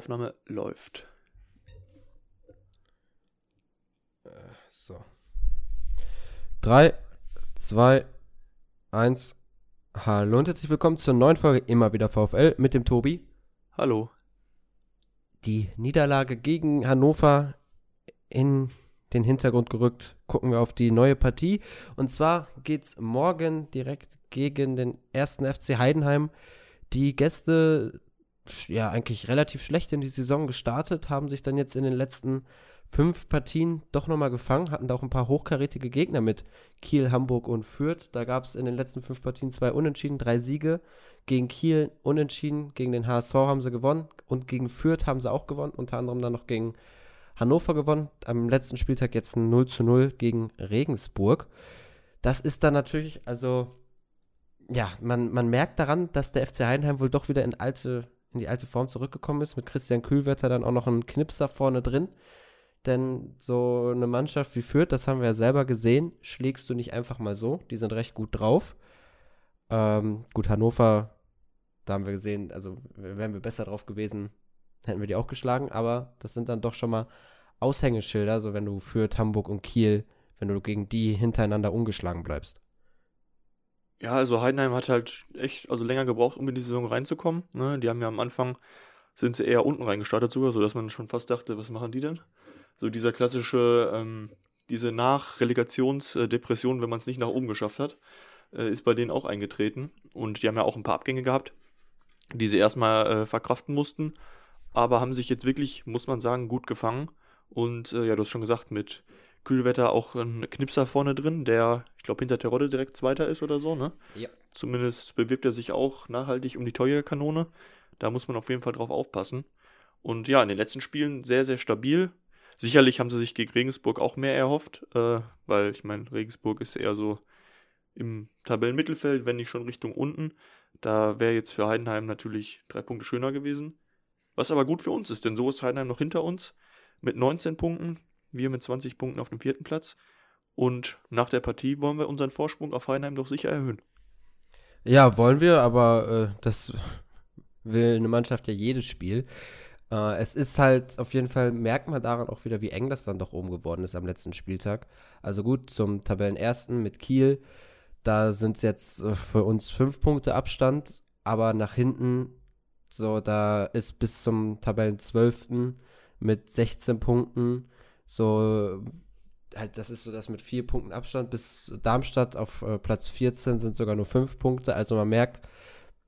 Aufnahme läuft. So. 3, 2, 1. Hallo und herzlich willkommen zur neuen Folge Immer wieder VfL mit dem Tobi. Hallo. Die Niederlage gegen Hannover in den Hintergrund gerückt. Gucken wir auf die neue Partie. Und zwar geht es morgen direkt gegen den ersten FC Heidenheim. Die Gäste ja eigentlich relativ schlecht in die Saison gestartet, haben sich dann jetzt in den letzten fünf Partien doch nochmal gefangen, hatten da auch ein paar hochkarätige Gegner mit Kiel, Hamburg und Fürth. Da gab es in den letzten fünf Partien zwei Unentschieden, drei Siege. Gegen Kiel unentschieden, gegen den HSV haben sie gewonnen und gegen Fürth haben sie auch gewonnen, unter anderem dann noch gegen Hannover gewonnen. Am letzten Spieltag jetzt ein 0 zu 0 gegen Regensburg. Das ist dann natürlich, also ja, man, man merkt daran, dass der FC Heidenheim wohl doch wieder in alte in die alte Form zurückgekommen ist, mit Christian Kühlwetter dann auch noch ein Knipser vorne drin. Denn so eine Mannschaft wie Fürth, das haben wir ja selber gesehen, schlägst du nicht einfach mal so. Die sind recht gut drauf. Ähm, gut, Hannover, da haben wir gesehen, also wären wir besser drauf gewesen, hätten wir die auch geschlagen. Aber das sind dann doch schon mal Aushängeschilder, so wenn du Fürth, Hamburg und Kiel, wenn du gegen die hintereinander ungeschlagen bleibst. Ja, also Heidenheim hat halt echt also länger gebraucht, um in die Saison reinzukommen. Ne? Die haben ja am Anfang, sind sie eher unten reingestartet sogar, sodass man schon fast dachte, was machen die denn? So dieser klassische, ähm, diese Nachrelegationsdepression, wenn man es nicht nach oben geschafft hat, äh, ist bei denen auch eingetreten. Und die haben ja auch ein paar Abgänge gehabt, die sie erstmal äh, verkraften mussten, aber haben sich jetzt wirklich, muss man sagen, gut gefangen. Und äh, ja, du hast schon gesagt, mit Kühlwetter auch ein Knipser vorne drin, der, ich glaube, hinter Terodde direkt Zweiter ist oder so, ne? Ja. Zumindest bewirbt er sich auch nachhaltig um die Torjägerkanone. Da muss man auf jeden Fall drauf aufpassen. Und ja, in den letzten Spielen sehr, sehr stabil. Sicherlich haben sie sich gegen Regensburg auch mehr erhofft, äh, weil ich meine, Regensburg ist eher so im Tabellenmittelfeld, wenn nicht schon Richtung unten. Da wäre jetzt für Heidenheim natürlich drei Punkte schöner gewesen. Was aber gut für uns ist, denn so ist Heidenheim noch hinter uns mit 19 Punkten. Wir mit 20 Punkten auf dem vierten Platz. Und nach der Partie wollen wir unseren Vorsprung auf Heidenheim doch sicher erhöhen. Ja, wollen wir, aber äh, das will eine Mannschaft ja jedes Spiel. Äh, es ist halt auf jeden Fall, merkt man daran auch wieder, wie eng das dann doch oben geworden ist am letzten Spieltag. Also gut, zum Tabellenersten mit Kiel, da sind es jetzt äh, für uns fünf Punkte Abstand, aber nach hinten, so, da ist bis zum Tabellenzwölften mit 16 Punkten so, halt, das ist so das mit vier Punkten Abstand bis Darmstadt auf äh, Platz 14 sind sogar nur fünf Punkte. Also man merkt,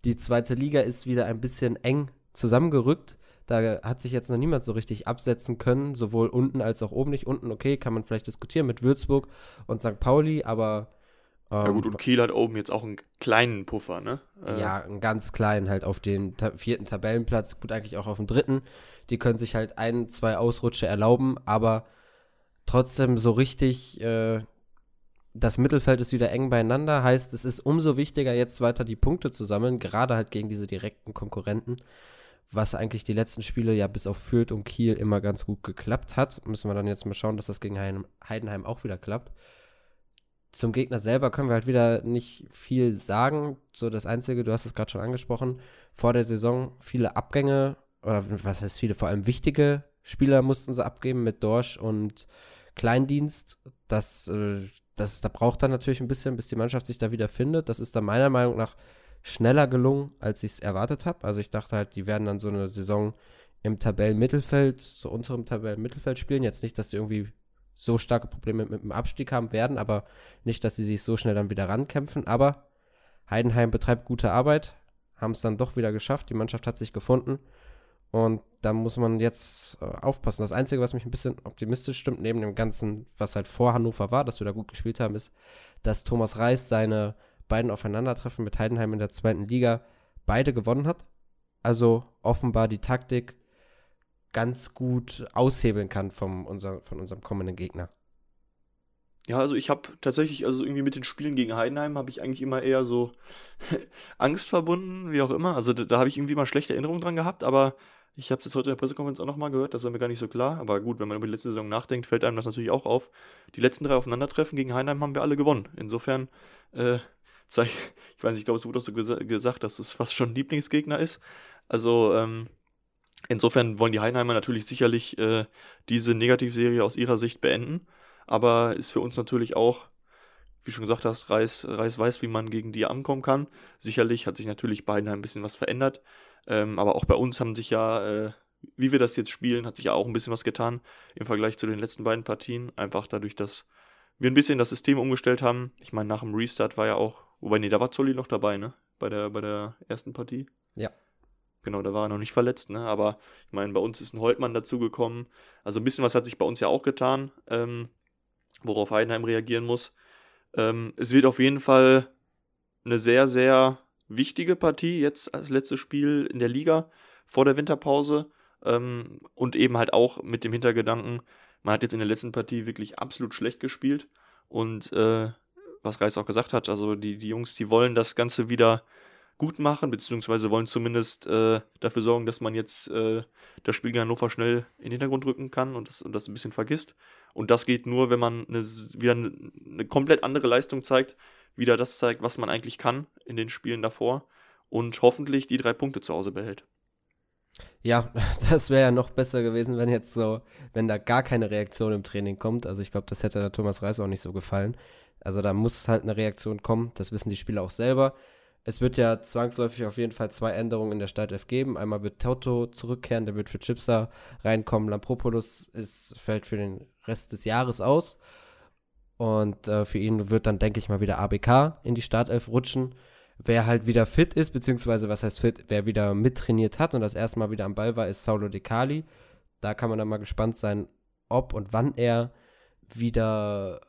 die zweite Liga ist wieder ein bisschen eng zusammengerückt. Da hat sich jetzt noch niemand so richtig absetzen können, sowohl unten als auch oben nicht. Unten, okay, kann man vielleicht diskutieren mit Würzburg und St. Pauli, aber. Ähm, ja, gut, und Kiel hat oben jetzt auch einen kleinen Puffer, ne? Äh, ja, einen ganz kleinen, halt auf den ta vierten Tabellenplatz, gut, eigentlich auch auf dem dritten. Die können sich halt ein, zwei Ausrutsche erlauben, aber trotzdem so richtig, äh, das Mittelfeld ist wieder eng beieinander. Heißt, es ist umso wichtiger, jetzt weiter die Punkte zu sammeln, gerade halt gegen diese direkten Konkurrenten. Was eigentlich die letzten Spiele ja bis auf Fürth und Kiel immer ganz gut geklappt hat. Müssen wir dann jetzt mal schauen, dass das gegen Heidenheim auch wieder klappt. Zum Gegner selber können wir halt wieder nicht viel sagen. So das Einzige, du hast es gerade schon angesprochen, vor der Saison viele Abgänge oder was heißt viele, vor allem wichtige Spieler mussten sie abgeben mit Dorsch und Kleindienst. Das, äh, das, da braucht dann natürlich ein bisschen, bis die Mannschaft sich da wieder findet. Das ist dann meiner Meinung nach schneller gelungen, als ich es erwartet habe. Also ich dachte halt, die werden dann so eine Saison im Tabellenmittelfeld, so unterem Tabellenmittelfeld spielen. Jetzt nicht, dass sie irgendwie so starke Probleme mit, mit dem Abstieg haben werden, aber nicht, dass sie sich so schnell dann wieder rankämpfen. Aber Heidenheim betreibt gute Arbeit, haben es dann doch wieder geschafft. Die Mannschaft hat sich gefunden. Und da muss man jetzt äh, aufpassen. Das Einzige, was mich ein bisschen optimistisch stimmt, neben dem Ganzen, was halt vor Hannover war, dass wir da gut gespielt haben, ist, dass Thomas Reis seine beiden Aufeinandertreffen mit Heidenheim in der zweiten Liga beide gewonnen hat. Also offenbar die Taktik ganz gut aushebeln kann vom unser, von unserem kommenden Gegner. Ja, also ich habe tatsächlich, also irgendwie mit den Spielen gegen Heidenheim habe ich eigentlich immer eher so Angst verbunden, wie auch immer. Also da, da habe ich irgendwie mal schlechte Erinnerungen dran gehabt, aber ich habe es jetzt heute in der Pressekonferenz auch nochmal gehört, das war mir gar nicht so klar. Aber gut, wenn man über die letzte Saison nachdenkt, fällt einem das natürlich auch auf. Die letzten drei Aufeinandertreffen gegen Heinheim haben wir alle gewonnen. Insofern, äh, ich weiß nicht, ich glaube, es wurde auch so gesa gesagt, dass es fast schon ein Lieblingsgegner ist. Also ähm, insofern wollen die Heidenheimer natürlich sicherlich äh, diese Negativserie aus ihrer Sicht beenden. Aber ist für uns natürlich auch, wie schon gesagt hast, Reis, Reis weiß, wie man gegen die ankommen kann. Sicherlich hat sich natürlich Heidenheim ein bisschen was verändert. Ähm, aber auch bei uns haben sich ja, äh, wie wir das jetzt spielen, hat sich ja auch ein bisschen was getan im Vergleich zu den letzten beiden Partien. Einfach dadurch, dass wir ein bisschen das System umgestellt haben. Ich meine, nach dem Restart war ja auch, wobei, nee, da war Zolli noch dabei, ne? Bei der, bei der ersten Partie. Ja. Genau, da war er noch nicht verletzt, ne? Aber ich meine, bei uns ist ein Holtmann dazugekommen. Also ein bisschen was hat sich bei uns ja auch getan, ähm, worauf Heidenheim reagieren muss. Ähm, es wird auf jeden Fall eine sehr, sehr wichtige Partie jetzt als letztes Spiel in der Liga vor der Winterpause. Ähm, und eben halt auch mit dem Hintergedanken, man hat jetzt in der letzten Partie wirklich absolut schlecht gespielt. Und äh, was Reis auch gesagt hat, also die, die Jungs, die wollen das Ganze wieder gut machen, beziehungsweise wollen zumindest äh, dafür sorgen, dass man jetzt äh, das Spiel gegen Hannover schnell in den Hintergrund rücken kann und das, und das ein bisschen vergisst. Und das geht nur, wenn man eine, wieder eine, eine komplett andere Leistung zeigt, wieder das zeigt, was man eigentlich kann in den Spielen davor und hoffentlich die drei Punkte zu Hause behält. Ja, das wäre ja noch besser gewesen, wenn jetzt so, wenn da gar keine Reaktion im Training kommt. Also ich glaube, das hätte der Thomas Reis auch nicht so gefallen. Also da muss halt eine Reaktion kommen, das wissen die Spieler auch selber. Es wird ja zwangsläufig auf jeden Fall zwei Änderungen in der Startelf geben. Einmal wird Toto zurückkehren, der wird für Chipsa reinkommen. Lampropoulos ist, fällt für den Rest des Jahres aus. Und äh, für ihn wird dann, denke ich mal, wieder ABK in die Startelf rutschen. Wer halt wieder fit ist, beziehungsweise was heißt fit, wer wieder mittrainiert hat und das erste Mal wieder am Ball war, ist Saulo De Cali. Da kann man dann mal gespannt sein, ob und wann er wieder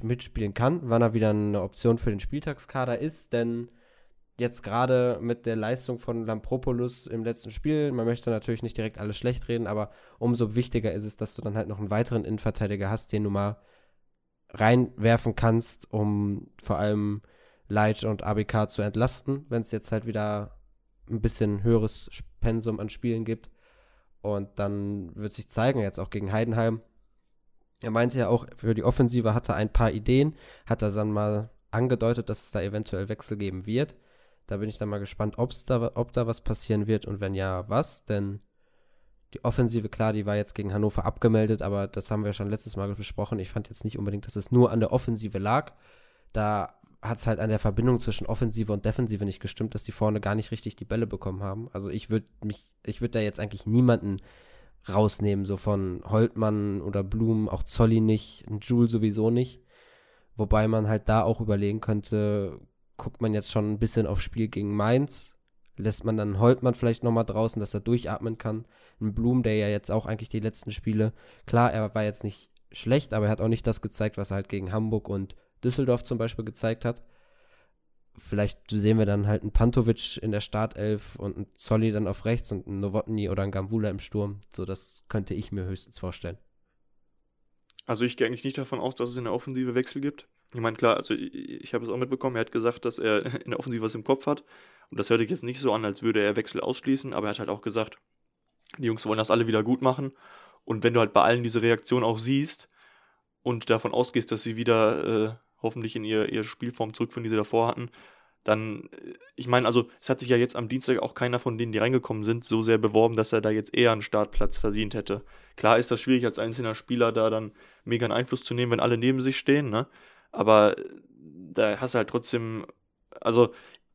mitspielen kann, wann er wieder eine Option für den Spieltagskader ist, denn jetzt gerade mit der Leistung von Lampropoulos im letzten Spiel, man möchte natürlich nicht direkt alles schlecht reden, aber umso wichtiger ist es, dass du dann halt noch einen weiteren Innenverteidiger hast, den du mal reinwerfen kannst, um vor allem Leitch und ABK zu entlasten, wenn es jetzt halt wieder ein bisschen höheres Pensum an Spielen gibt. Und dann wird sich zeigen, jetzt auch gegen Heidenheim. Er meinte ja auch, für die Offensive hat er ein paar Ideen, hat er dann mal angedeutet, dass es da eventuell Wechsel geben wird. Da bin ich dann mal gespannt, ob's da, ob da was passieren wird und wenn ja, was. Denn die Offensive, klar, die war jetzt gegen Hannover abgemeldet, aber das haben wir schon letztes Mal besprochen. Ich fand jetzt nicht unbedingt, dass es nur an der Offensive lag. Da hat es halt an der Verbindung zwischen Offensive und Defensive nicht gestimmt, dass die vorne gar nicht richtig die Bälle bekommen haben. Also ich würde mich, ich würde da jetzt eigentlich niemanden rausnehmen, so von Holtmann oder Blum, auch Zolli nicht, Jule sowieso nicht. Wobei man halt da auch überlegen könnte, guckt man jetzt schon ein bisschen aufs Spiel gegen Mainz, lässt man dann Holtmann vielleicht nochmal draußen, dass er durchatmen kann. Ein Blum, der ja jetzt auch eigentlich die letzten Spiele, klar, er war jetzt nicht schlecht, aber er hat auch nicht das gezeigt, was er halt gegen Hamburg und Düsseldorf zum Beispiel gezeigt hat. Vielleicht sehen wir dann halt einen Pantovic in der Startelf und einen Zolli dann auf rechts und einen Novotny oder einen Gambula im Sturm. So, das könnte ich mir höchstens vorstellen. Also ich gehe eigentlich nicht davon aus, dass es in der Offensive Wechsel gibt. Ich meine, klar, also ich, ich habe es auch mitbekommen, er hat gesagt, dass er in der Offensive was im Kopf hat. Und das hörte ich jetzt nicht so an, als würde er Wechsel ausschließen, aber er hat halt auch gesagt, die Jungs wollen das alle wieder gut machen. Und wenn du halt bei allen diese Reaktion auch siehst und davon ausgehst, dass sie wieder äh, hoffentlich in ihr, ihre Spielform zurückführen, die sie davor hatten, dann, äh, ich meine, also es hat sich ja jetzt am Dienstag auch keiner von denen, die reingekommen sind, so sehr beworben, dass er da jetzt eher einen Startplatz verdient hätte. Klar ist das schwierig als einzelner Spieler da dann mega einen Einfluss zu nehmen, wenn alle neben sich stehen, ne? Aber äh, da hast du halt trotzdem, also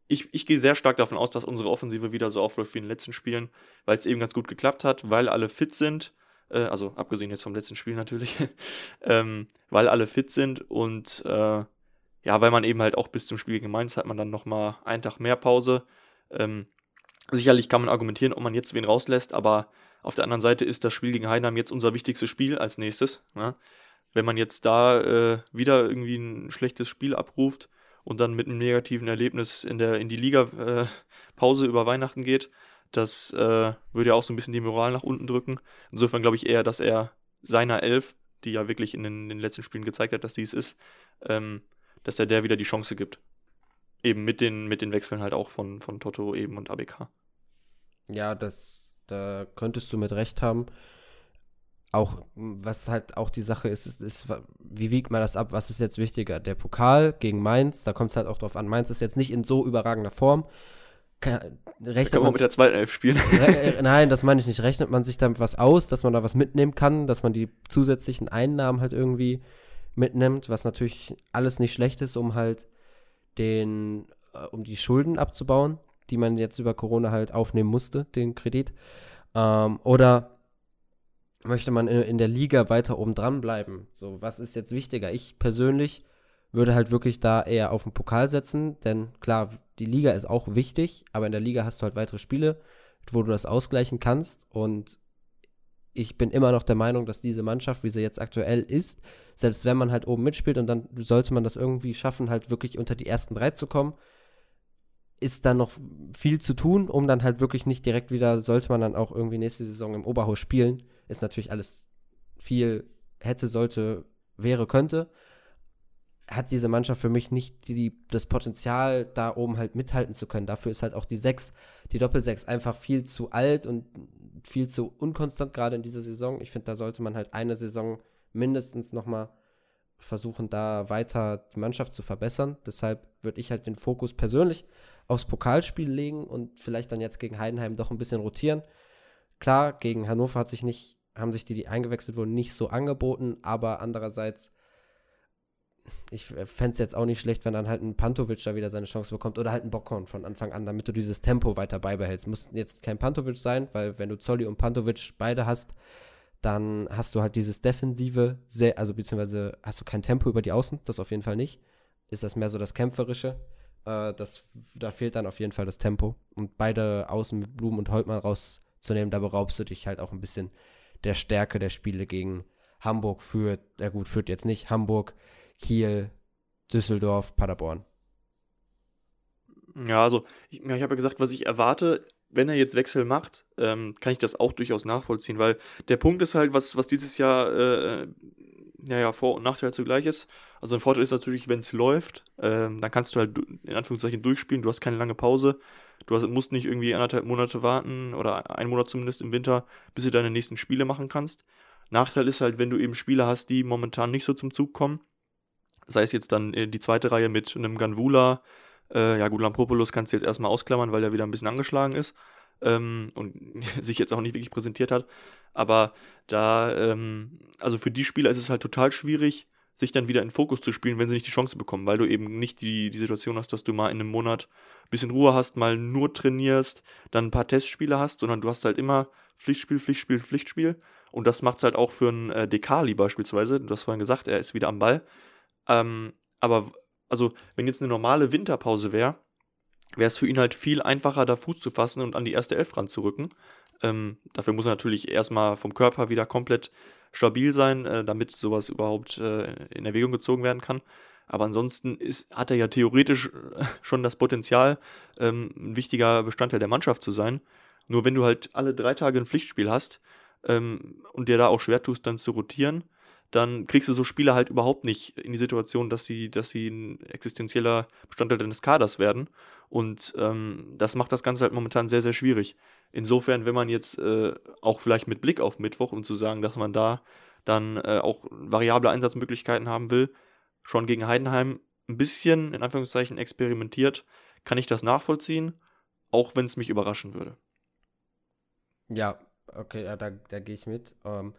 ich, ich gehe sehr stark davon aus, dass unsere Offensive wieder so aufläuft wie in den letzten Spielen, weil es eben ganz gut geklappt hat, weil alle fit sind äh, also abgesehen jetzt vom letzten Spiel natürlich, ähm, weil alle fit sind und äh, ja, weil man eben halt auch bis zum Spiel gegen Mainz hat man dann nochmal einen Tag mehr Pause. Ähm, sicherlich kann man argumentieren, ob man jetzt wen rauslässt, aber auf der anderen Seite ist das Spiel gegen Heidenheim jetzt unser wichtigstes Spiel als nächstes. Ne? Wenn man jetzt da äh, wieder irgendwie ein schlechtes Spiel abruft und dann mit einem negativen Erlebnis in, der, in die Liga-Pause äh, über Weihnachten geht, das äh, würde ja auch so ein bisschen die Moral nach unten drücken. Insofern glaube ich eher, dass er seiner Elf, die ja wirklich in den, in den letzten Spielen gezeigt hat, dass sie es ist, ähm, dass er der wieder die Chance gibt. Eben mit den, mit den Wechseln halt auch von, von Toto eben und ABK. Ja, das, da könntest du mit recht haben. Auch, was halt auch die Sache ist, ist, ist, wie wiegt man das ab? Was ist jetzt wichtiger? Der Pokal gegen Mainz, da kommt es halt auch drauf an. Mainz ist jetzt nicht in so überragender Form kann, rechnet kann man mit der zweiten Elf spielen. Re, nein, das meine ich nicht. Rechnet man sich damit was aus, dass man da was mitnehmen kann, dass man die zusätzlichen Einnahmen halt irgendwie mitnimmt, was natürlich alles nicht schlecht ist, um halt den, äh, um die Schulden abzubauen, die man jetzt über Corona halt aufnehmen musste, den Kredit. Ähm, oder möchte man in, in, der Liga weiter oben dran bleiben? So, was ist jetzt wichtiger? Ich persönlich würde halt wirklich da eher auf den Pokal setzen, denn klar, die Liga ist auch wichtig, aber in der Liga hast du halt weitere Spiele, wo du das ausgleichen kannst und ich bin immer noch der Meinung, dass diese Mannschaft, wie sie jetzt aktuell ist, selbst wenn man halt oben mitspielt und dann sollte man das irgendwie schaffen, halt wirklich unter die ersten drei zu kommen, ist da noch viel zu tun, um dann halt wirklich nicht direkt wieder, sollte man dann auch irgendwie nächste Saison im Oberhaus spielen, ist natürlich alles viel hätte, sollte, wäre, könnte hat diese Mannschaft für mich nicht die, das Potenzial, da oben halt mithalten zu können. Dafür ist halt auch die 6, die Doppel-6 einfach viel zu alt und viel zu unkonstant, gerade in dieser Saison. Ich finde, da sollte man halt eine Saison mindestens nochmal versuchen, da weiter die Mannschaft zu verbessern. Deshalb würde ich halt den Fokus persönlich aufs Pokalspiel legen und vielleicht dann jetzt gegen Heidenheim doch ein bisschen rotieren. Klar, gegen Hannover hat sich nicht, haben sich die, die eingewechselt wurden, nicht so angeboten, aber andererseits ich fände es jetzt auch nicht schlecht, wenn dann halt ein Pantovic da wieder seine Chance bekommt oder halt ein Bockhorn von Anfang an, damit du dieses Tempo weiter beibehältst. Muss jetzt kein Pantovic sein, weil wenn du Zolli und Pantovic beide hast, dann hast du halt dieses defensive, sehr, also beziehungsweise hast du kein Tempo über die Außen, das auf jeden Fall nicht. Ist das mehr so das Kämpferische? Äh, das, da fehlt dann auf jeden Fall das Tempo. Und beide Außen mit Blumen und Holtmann rauszunehmen, da beraubst du dich halt auch ein bisschen der Stärke der Spiele gegen Hamburg führt, ja gut, führt jetzt nicht Hamburg, Kiel, Düsseldorf, Paderborn. Ja, also ich, ja, ich habe ja gesagt, was ich erwarte, wenn er jetzt Wechsel macht, ähm, kann ich das auch durchaus nachvollziehen, weil der Punkt ist halt, was, was dieses Jahr äh, ja, ja, Vor- und Nachteil zugleich ist. Also ein Vorteil ist natürlich, wenn es läuft, ähm, dann kannst du halt in Anführungszeichen durchspielen, du hast keine lange Pause, du hast, musst nicht irgendwie anderthalb Monate warten oder einen Monat zumindest im Winter, bis du deine nächsten Spiele machen kannst. Nachteil ist halt, wenn du eben Spiele hast, die momentan nicht so zum Zug kommen, sei es jetzt dann äh, die zweite Reihe mit einem Ganvula, äh, ja, Gulampopoulos kannst du jetzt erstmal ausklammern, weil er wieder ein bisschen angeschlagen ist ähm, und sich jetzt auch nicht wirklich präsentiert hat. Aber da, ähm, also für die Spieler ist es halt total schwierig, sich dann wieder in Fokus zu spielen, wenn sie nicht die Chance bekommen, weil du eben nicht die, die Situation hast, dass du mal in einem Monat ein bisschen Ruhe hast, mal nur trainierst, dann ein paar Testspiele hast, sondern du hast halt immer Pflichtspiel, Pflichtspiel, Pflichtspiel. Und das macht es halt auch für einen äh, Dekali beispielsweise. Du hast vorhin gesagt, er ist wieder am Ball. Ähm, aber, also, wenn jetzt eine normale Winterpause wäre, wäre es für ihn halt viel einfacher, da Fuß zu fassen und an die erste Elf ranzurücken. Ähm, dafür muss er natürlich erstmal vom Körper wieder komplett stabil sein, äh, damit sowas überhaupt äh, in Erwägung gezogen werden kann. Aber ansonsten ist, hat er ja theoretisch äh, schon das Potenzial, ähm, ein wichtiger Bestandteil der Mannschaft zu sein. Nur wenn du halt alle drei Tage ein Pflichtspiel hast ähm, und dir da auch schwer tust, dann zu rotieren, dann kriegst du so Spieler halt überhaupt nicht in die Situation, dass sie, dass sie ein existenzieller Bestandteil deines Kaders werden. Und ähm, das macht das Ganze halt momentan sehr, sehr schwierig. Insofern, wenn man jetzt äh, auch vielleicht mit Blick auf Mittwoch, um zu sagen, dass man da dann äh, auch variable Einsatzmöglichkeiten haben will, schon gegen Heidenheim ein bisschen, in Anführungszeichen, experimentiert, kann ich das nachvollziehen, auch wenn es mich überraschen würde. Ja, okay, ja, da, da gehe ich mit. Ähm,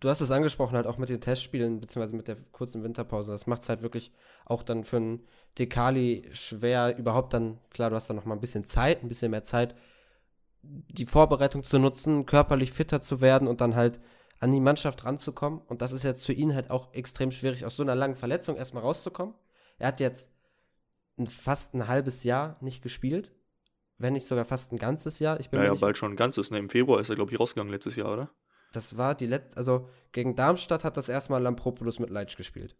du hast es angesprochen, halt auch mit den Testspielen, beziehungsweise mit der kurzen Winterpause. Das macht es halt wirklich auch dann für einen Dekali schwer, überhaupt dann, klar, du hast dann noch mal ein bisschen Zeit, ein bisschen mehr Zeit, die Vorbereitung zu nutzen, körperlich fitter zu werden und dann halt an die Mannschaft ranzukommen. Und das ist jetzt für ihn halt auch extrem schwierig, aus so einer langen Verletzung erstmal rauszukommen. Er hat jetzt ein, fast ein halbes Jahr nicht gespielt. Wenn nicht sogar fast ein ganzes Jahr. Ich bin ja, ja, bald schon ein ganzes. Ne? Im Februar ist er, glaube ich, rausgegangen letztes Jahr, oder? Das war die letzte, also gegen Darmstadt hat das erstmal Lampropoulos mit Leitsch gespielt.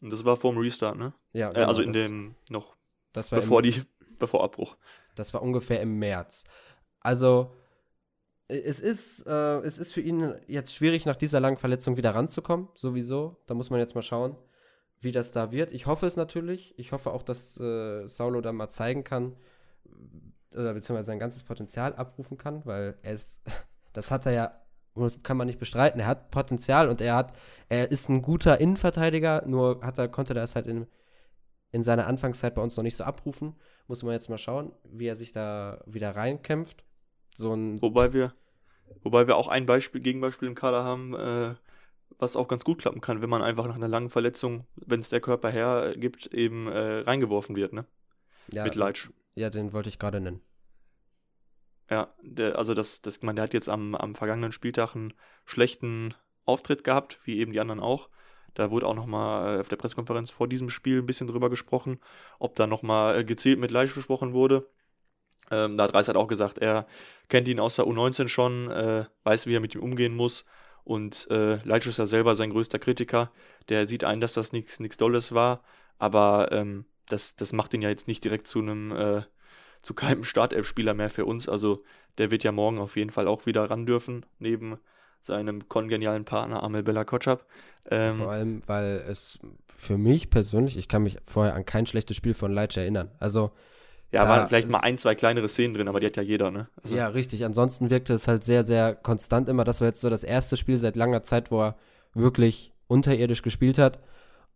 Und das war vor dem Restart, ne? Ja. Genau, äh, also in dem noch das war bevor im, die bevor Abbruch. Das war ungefähr im März. Also es ist, äh, es ist für ihn jetzt schwierig, nach dieser langen Verletzung wieder ranzukommen, sowieso. Da muss man jetzt mal schauen, wie das da wird. Ich hoffe es natürlich. Ich hoffe auch, dass äh, Saulo da mal zeigen kann, oder beziehungsweise sein ganzes Potenzial abrufen kann, weil er ist, das hat er ja das kann man nicht bestreiten. Er hat Potenzial und er hat, er ist ein guter Innenverteidiger, nur hat er, konnte er es halt in, in seiner Anfangszeit bei uns noch nicht so abrufen. Muss man jetzt mal schauen, wie er sich da wieder reinkämpft. So ein wobei wir, wobei wir auch ein Beispiel, Gegenbeispiel im Kader haben, äh, was auch ganz gut klappen kann, wenn man einfach nach einer langen Verletzung, wenn es der Körper hergibt, eben äh, reingeworfen wird, ne? Ja, Mit Leitsch. Ja, den wollte ich gerade nennen. Ja, der, also das, das, man, der hat jetzt am, am vergangenen Spieltag einen schlechten Auftritt gehabt, wie eben die anderen auch. Da wurde auch nochmal äh, auf der Pressekonferenz vor diesem Spiel ein bisschen drüber gesprochen, ob da nochmal äh, gezielt mit Leitsch besprochen wurde. Ähm, da hat Reis halt auch gesagt, er kennt ihn aus der U19 schon, äh, weiß, wie er mit ihm umgehen muss. Und äh, Leitsch ist ja selber sein größter Kritiker. Der sieht ein, dass das nichts Dolles war. Aber ähm, das, das macht ihn ja jetzt nicht direkt zu einem, äh, zu keinem Startelf-Spieler mehr für uns. Also der wird ja morgen auf jeden Fall auch wieder ran dürfen, neben seinem kongenialen Partner Amel Bella Kotschap. Ähm, Vor allem, weil es für mich persönlich, ich kann mich vorher an kein schlechtes Spiel von Leitsch erinnern. Also ja, waren vielleicht mal ein, zwei kleinere Szenen drin, aber die hat ja jeder, ne? Also. Ja, richtig. Ansonsten wirkte es halt sehr, sehr konstant immer. Das war jetzt so das erste Spiel seit langer Zeit, wo er wirklich unterirdisch gespielt hat.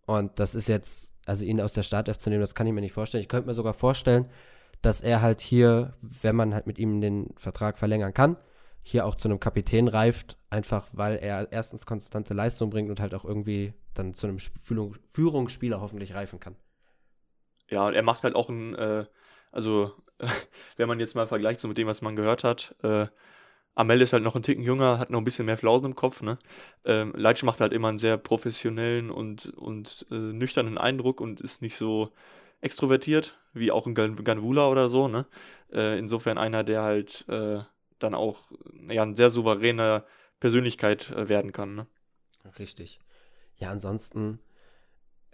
Und das ist jetzt, also ihn aus der Startelf zu nehmen, das kann ich mir nicht vorstellen. Ich könnte mir sogar vorstellen, dass er halt hier, wenn man halt mit ihm den Vertrag verlängern kann, hier auch zu einem Kapitän reift, einfach weil er erstens konstante Leistung bringt und halt auch irgendwie dann zu einem Führungsspieler hoffentlich reifen kann. Ja, und er macht halt auch ein äh, also, wenn man jetzt mal vergleicht so mit dem, was man gehört hat, äh, Amel ist halt noch ein Ticken jünger, hat noch ein bisschen mehr Flausen im Kopf, ne? Ähm, Leitsch macht halt immer einen sehr professionellen und, und äh, nüchternen Eindruck und ist nicht so extrovertiert, wie auch ein Ganvula oder so, ne? Äh, insofern einer, der halt äh, dann auch ja, ein sehr souveräner Persönlichkeit äh, werden kann, ne? Richtig. Ja, ansonsten,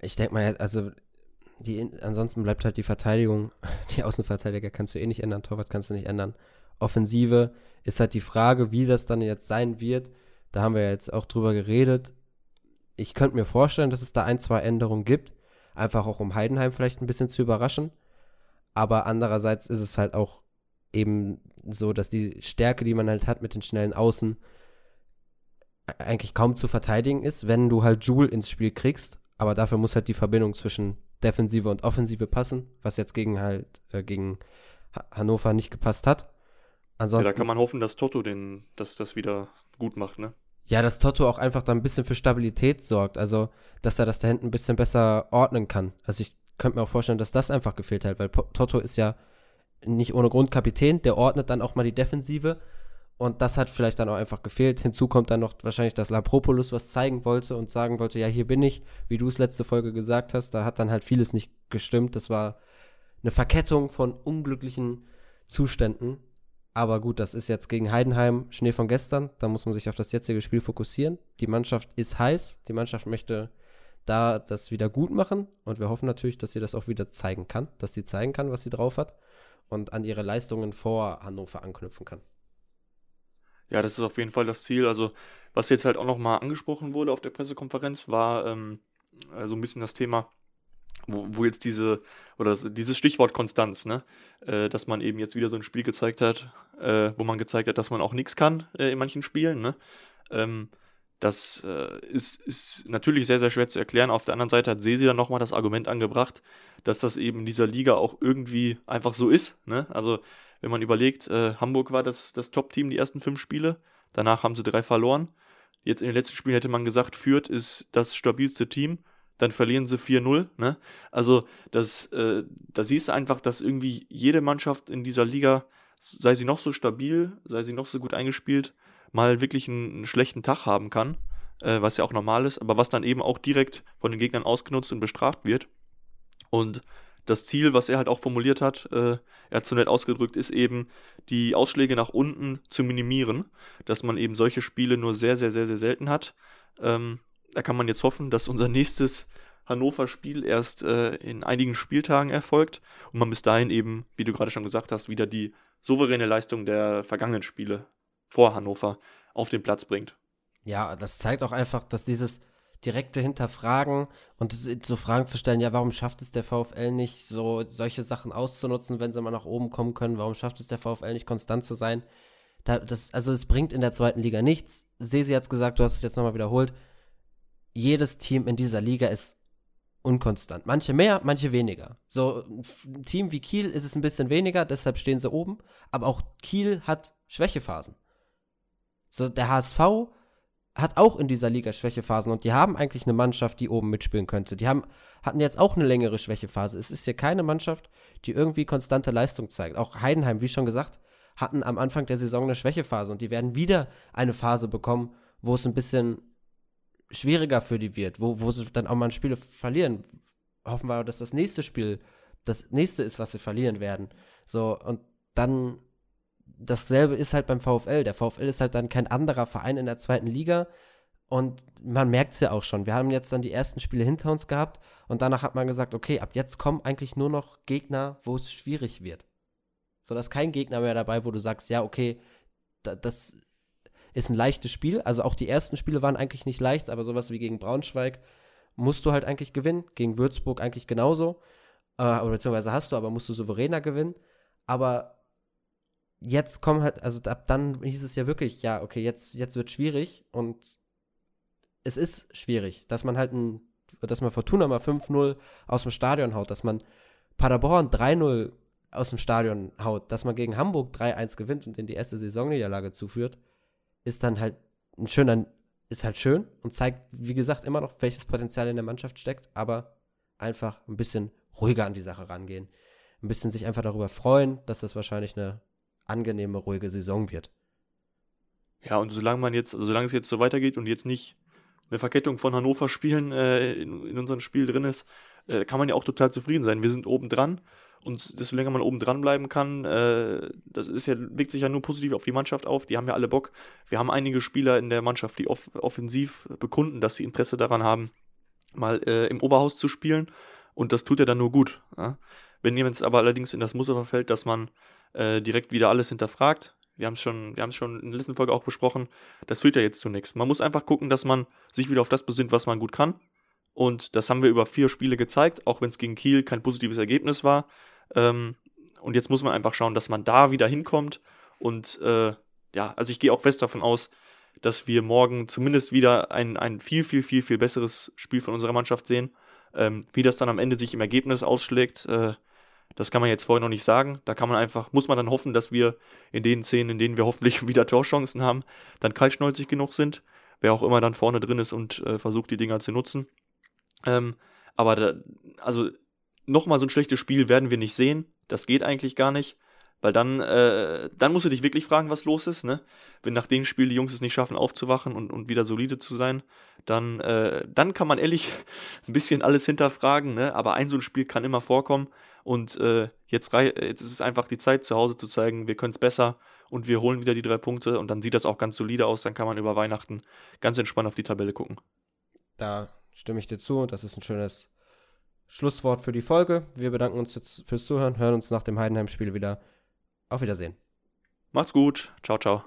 ich denke mal, also die, ansonsten bleibt halt die Verteidigung. Die Außenverteidiger kannst du eh nicht ändern, Torwart kannst du nicht ändern. Offensive ist halt die Frage, wie das dann jetzt sein wird. Da haben wir ja jetzt auch drüber geredet. Ich könnte mir vorstellen, dass es da ein, zwei Änderungen gibt. Einfach auch um Heidenheim vielleicht ein bisschen zu überraschen. Aber andererseits ist es halt auch eben so, dass die Stärke, die man halt hat mit den schnellen Außen, eigentlich kaum zu verteidigen ist, wenn du halt Joule ins Spiel kriegst. Aber dafür muss halt die Verbindung zwischen Defensive und Offensive passen, was jetzt gegen halt äh, gegen Hannover nicht gepasst hat. Ansonsten, ja, da kann man hoffen, dass Toto den, dass das wieder gut macht, ne? Ja, dass Toto auch einfach da ein bisschen für Stabilität sorgt, also dass er das da hinten ein bisschen besser ordnen kann. Also ich könnte mir auch vorstellen, dass das einfach gefehlt hat, weil Toto ist ja nicht ohne Grund Kapitän, der ordnet dann auch mal die Defensive und das hat vielleicht dann auch einfach gefehlt. Hinzu kommt dann noch wahrscheinlich, dass Lapropoulos was zeigen wollte und sagen wollte, ja, hier bin ich, wie du es letzte Folge gesagt hast. Da hat dann halt vieles nicht gestimmt. Das war eine Verkettung von unglücklichen Zuständen. Aber gut, das ist jetzt gegen Heidenheim Schnee von gestern. Da muss man sich auf das jetzige Spiel fokussieren. Die Mannschaft ist heiß. Die Mannschaft möchte da das wieder gut machen. Und wir hoffen natürlich, dass sie das auch wieder zeigen kann. Dass sie zeigen kann, was sie drauf hat. Und an ihre Leistungen vor Hannover anknüpfen kann. Ja, das ist auf jeden Fall das Ziel. Also, was jetzt halt auch nochmal angesprochen wurde auf der Pressekonferenz, war ähm, so also ein bisschen das Thema, wo, wo jetzt diese, oder dieses Stichwort Konstanz, ne? Äh, dass man eben jetzt wieder so ein Spiel gezeigt hat, äh, wo man gezeigt hat, dass man auch nichts kann äh, in manchen Spielen, ne? Ähm, das äh, ist, ist natürlich sehr, sehr schwer zu erklären. Auf der anderen Seite hat Sesi dann nochmal das Argument angebracht, dass das eben in dieser Liga auch irgendwie einfach so ist. Ne? Also wenn man überlegt, äh, Hamburg war das, das Top-Team die ersten fünf Spiele, danach haben sie drei verloren. Jetzt in den letzten Spielen hätte man gesagt, Fürth ist das stabilste Team, dann verlieren sie 4-0. Ne? Also das, äh, da siehst du einfach, dass irgendwie jede Mannschaft in dieser Liga, sei sie noch so stabil, sei sie noch so gut eingespielt, mal wirklich einen, einen schlechten Tag haben kann, äh, was ja auch normal ist, aber was dann eben auch direkt von den Gegnern ausgenutzt und bestraft wird. Und das Ziel, was er halt auch formuliert hat, äh, er hat so nett ausgedrückt, ist eben, die Ausschläge nach unten zu minimieren, dass man eben solche Spiele nur sehr, sehr, sehr, sehr selten hat. Ähm, da kann man jetzt hoffen, dass unser nächstes Hannover-Spiel erst äh, in einigen Spieltagen erfolgt und man bis dahin eben, wie du gerade schon gesagt hast, wieder die souveräne Leistung der vergangenen Spiele vor Hannover auf den Platz bringt. Ja, das zeigt auch einfach, dass dieses direkte Hinterfragen und so Fragen zu stellen, ja, warum schafft es der VfL nicht, so solche Sachen auszunutzen, wenn sie mal nach oben kommen können? Warum schafft es der VfL nicht, konstant zu sein? Da, das, also es bringt in der zweiten Liga nichts. Sesi hat es gesagt, du hast es jetzt nochmal wiederholt. Jedes Team in dieser Liga ist unkonstant. Manche mehr, manche weniger. So ein Team wie Kiel ist es ein bisschen weniger, deshalb stehen sie oben. Aber auch Kiel hat Schwächephasen. So der HSV hat auch in dieser Liga Schwächephasen und die haben eigentlich eine Mannschaft, die oben mitspielen könnte. Die haben, hatten jetzt auch eine längere Schwächephase. Es ist hier keine Mannschaft, die irgendwie konstante Leistung zeigt. Auch Heidenheim, wie schon gesagt, hatten am Anfang der Saison eine Schwächephase und die werden wieder eine Phase bekommen, wo es ein bisschen schwieriger für die wird, wo, wo sie dann auch mal Spiele verlieren. Hoffen wir, dass das nächste Spiel das nächste ist, was sie verlieren werden. So, und dann dasselbe ist halt beim VfL. Der VfL ist halt dann kein anderer Verein in der zweiten Liga. Und man merkt es ja auch schon. Wir haben jetzt dann die ersten Spiele hinter uns gehabt und danach hat man gesagt, okay, ab jetzt kommen eigentlich nur noch Gegner, wo es schwierig wird. So, dass kein Gegner mehr dabei, wo du sagst, ja, okay, da, das ist ein leichtes Spiel. Also auch die ersten Spiele waren eigentlich nicht leicht, aber sowas wie gegen Braunschweig musst du halt eigentlich gewinnen. Gegen Würzburg eigentlich genauso. Äh, oder beziehungsweise hast du, aber musst du souveräner gewinnen. Aber jetzt kommen halt, also ab dann hieß es ja wirklich, ja, okay, jetzt, jetzt wird schwierig und es ist schwierig, dass man halt ein, dass man Fortuna mal 5-0 aus dem Stadion haut, dass man Paderborn 3-0 aus dem Stadion haut, dass man gegen Hamburg 3-1 gewinnt und in die erste Saisonniederlage zuführt, ist dann halt ein schöner, ist halt schön und zeigt, wie gesagt, immer noch, welches Potenzial in der Mannschaft steckt, aber einfach ein bisschen ruhiger an die Sache rangehen. Ein bisschen sich einfach darüber freuen, dass das wahrscheinlich eine angenehme, ruhige Saison wird. Ja, und solange man jetzt, also solange es jetzt so weitergeht und jetzt nicht eine Verkettung von Hannover Spielen äh, in, in unserem Spiel drin ist, äh, kann man ja auch total zufrieden sein. Wir sind oben dran und desto länger man oben dran bleiben kann, äh, das ist ja, wirkt sich ja nur positiv auf die Mannschaft auf. Die haben ja alle Bock. Wir haben einige Spieler in der Mannschaft, die off offensiv bekunden, dass sie Interesse daran haben, mal äh, im Oberhaus zu spielen. Und das tut ja dann nur gut. Ja? Wenn jemand aber allerdings in das Muster verfällt, dass man äh, direkt wieder alles hinterfragt, wir haben es schon, schon in der letzten Folge auch besprochen, das führt ja jetzt zu nichts. Man muss einfach gucken, dass man sich wieder auf das besinnt, was man gut kann. Und das haben wir über vier Spiele gezeigt, auch wenn es gegen Kiel kein positives Ergebnis war. Ähm, und jetzt muss man einfach schauen, dass man da wieder hinkommt. Und äh, ja, also ich gehe auch fest davon aus, dass wir morgen zumindest wieder ein, ein viel, viel, viel, viel besseres Spiel von unserer Mannschaft sehen. Ähm, wie das dann am Ende sich im Ergebnis ausschlägt, äh, das kann man jetzt vorher noch nicht sagen. Da kann man einfach, muss man dann hoffen, dass wir in den Szenen, in denen wir hoffentlich wieder Torchancen haben, dann kaltschnäuzig genug sind. Wer auch immer dann vorne drin ist und äh, versucht, die Dinger zu nutzen. Ähm, aber da, also nochmal so ein schlechtes Spiel werden wir nicht sehen. Das geht eigentlich gar nicht. Weil dann, äh, dann musst du dich wirklich fragen, was los ist, ne? Wenn nach dem Spiel die Jungs es nicht schaffen, aufzuwachen und, und wieder solide zu sein, dann, äh, dann kann man ehrlich ein bisschen alles hinterfragen, ne? Aber ein so ein Spiel kann immer vorkommen. Und äh, jetzt, jetzt ist es einfach die Zeit, zu Hause zu zeigen, wir können es besser und wir holen wieder die drei Punkte und dann sieht das auch ganz solide aus. Dann kann man über Weihnachten ganz entspannt auf die Tabelle gucken. Da stimme ich dir zu. Das ist ein schönes Schlusswort für die Folge. Wir bedanken uns fürs Zuhören, hören uns nach dem Heidenheim-Spiel wieder. Auf Wiedersehen. Macht's gut. Ciao, ciao.